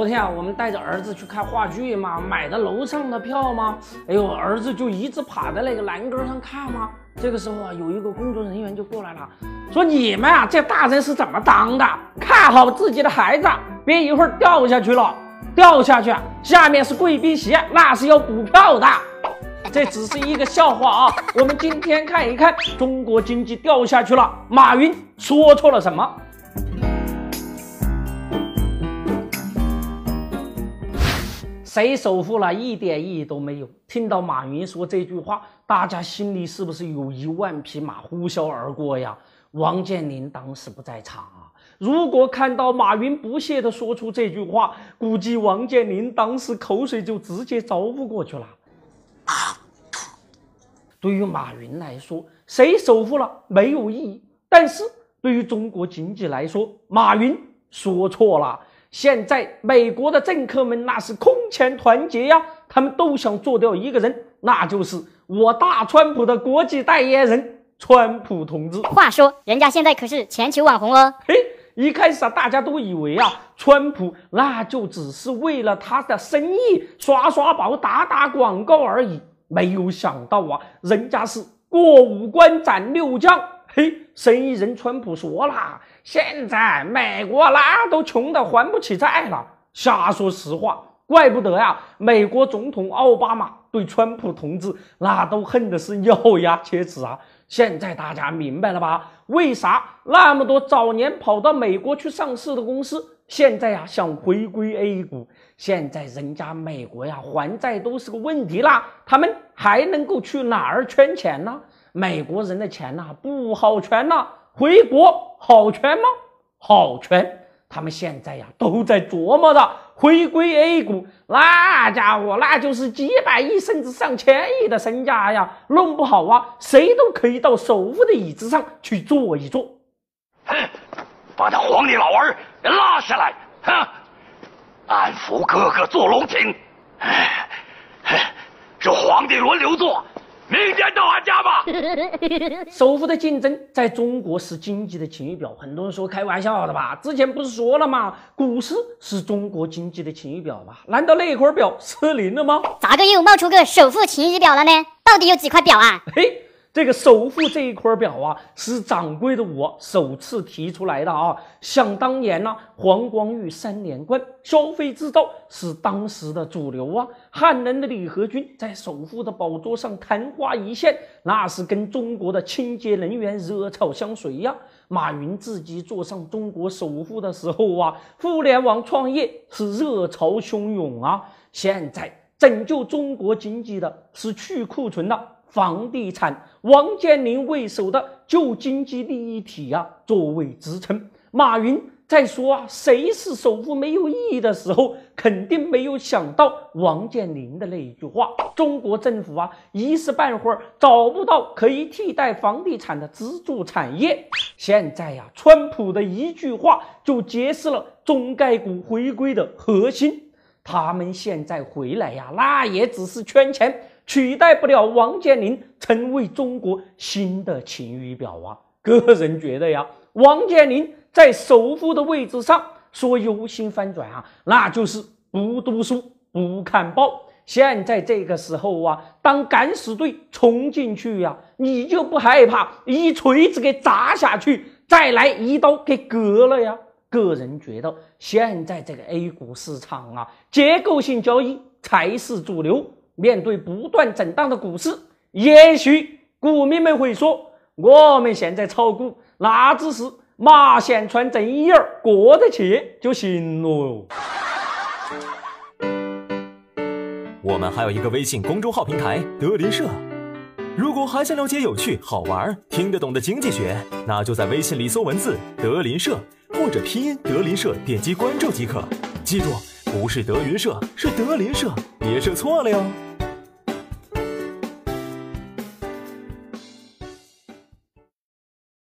昨天啊，我们带着儿子去看话剧嘛，买的楼上的票吗？哎呦，儿子就一直趴在那个栏杆上看吗？这个时候啊，有一个工作人员就过来了，说你们啊，这大人是怎么当的？看好自己的孩子，别一会儿掉下去了，掉下去，下面是贵宾席，那是要补票的。这只是一个笑话啊！我们今天看一看中国经济掉下去了，马云说错了什么？谁首富了？一点意义都没有。听到马云说这句话，大家心里是不是有一万匹马呼啸而过呀？王健林当时不在场啊。如果看到马云不屑地说出这句话，估计王健林当时口水就直接招呼过去了。对于马云来说，谁首富了没有意义；但是对于中国经济来说，马云说错了。现在美国的政客们那是空前团结呀，他们都想做掉一个人，那就是我大川普的国际代言人川普同志。话说，人家现在可是全球网红哦。嘿，一开始啊，大家都以为啊，川普那就只是为了他的生意刷刷宝、打打广告而已。没有想到啊，人家是过五关斩六将。嘿，生意人川普说了，现在美国那都穷得还不起债了。瞎说实话，怪不得呀，美国总统奥巴马对川普同志那都恨的是咬牙切齿啊。现在大家明白了吧？为啥那么多早年跑到美国去上市的公司？现在呀，想回归 A 股，现在人家美国呀还债都是个问题啦，他们还能够去哪儿圈钱呢？美国人的钱呐不好圈呐，回国好圈吗？好圈，他们现在呀都在琢磨着回归 A 股，那家伙那就是几百亿甚至上千亿的身价呀，弄不好啊，谁都可以到首富的椅子上去坐一坐。哼，把他皇帝老儿！拉下来，哼！安抚哥哥坐龙庭，哎，是皇帝轮流坐，明天到俺家吧。首富的竞争在中国是经济的晴雨表，很多人说开玩笑的吧？之前不是说了吗？股市是中国经济的晴雨表吧？难道那块表失灵了吗？咋个又冒出个首富晴雨表了呢？到底有几块表啊？嘿。这个首富这一块表啊，是掌柜的我首次提出来的啊。想当年呢，黄光裕三连冠，消费制造是当时的主流啊。汉能的李河君在首富的宝座上昙花一现，那是跟中国的清洁能源热炒相随呀。马云自己坐上中国首富的时候啊，互联网创业是热潮汹涌啊。现在拯救中国经济的是去库存的。房地产，王健林为首的旧经济利益体啊，作为支撑。马云在说啊，谁是首富没有意义的时候，肯定没有想到王健林的那一句话。中国政府啊，一时半会儿找不到可以替代房地产的支柱产业。现在呀，川普的一句话就揭示了中概股回归的核心。他们现在回来呀，那也只是圈钱。取代不了王健林成为中国新的晴雨表啊！个人觉得呀，王健林在首富的位置上说由心翻转啊，那就是不读书不看报。现在这个时候啊，当敢死队冲进去呀，你就不害怕一锤子给砸下去，再来一刀给割了呀？个人觉得，现在这个 A 股市场啊，结构性交易才是主流。面对不断震荡的股市，也许股民们会说：“我们现在炒股，那只是马线穿针眼儿过得去就行了。”我们还有一个微信公众号平台“德林社”，如果还想了解有趣、好玩、听得懂的经济学，那就在微信里搜文字“德林社”或者拼音“德林社”，点击关注即可。记住，不是德云社，是德林社，别设错了哟。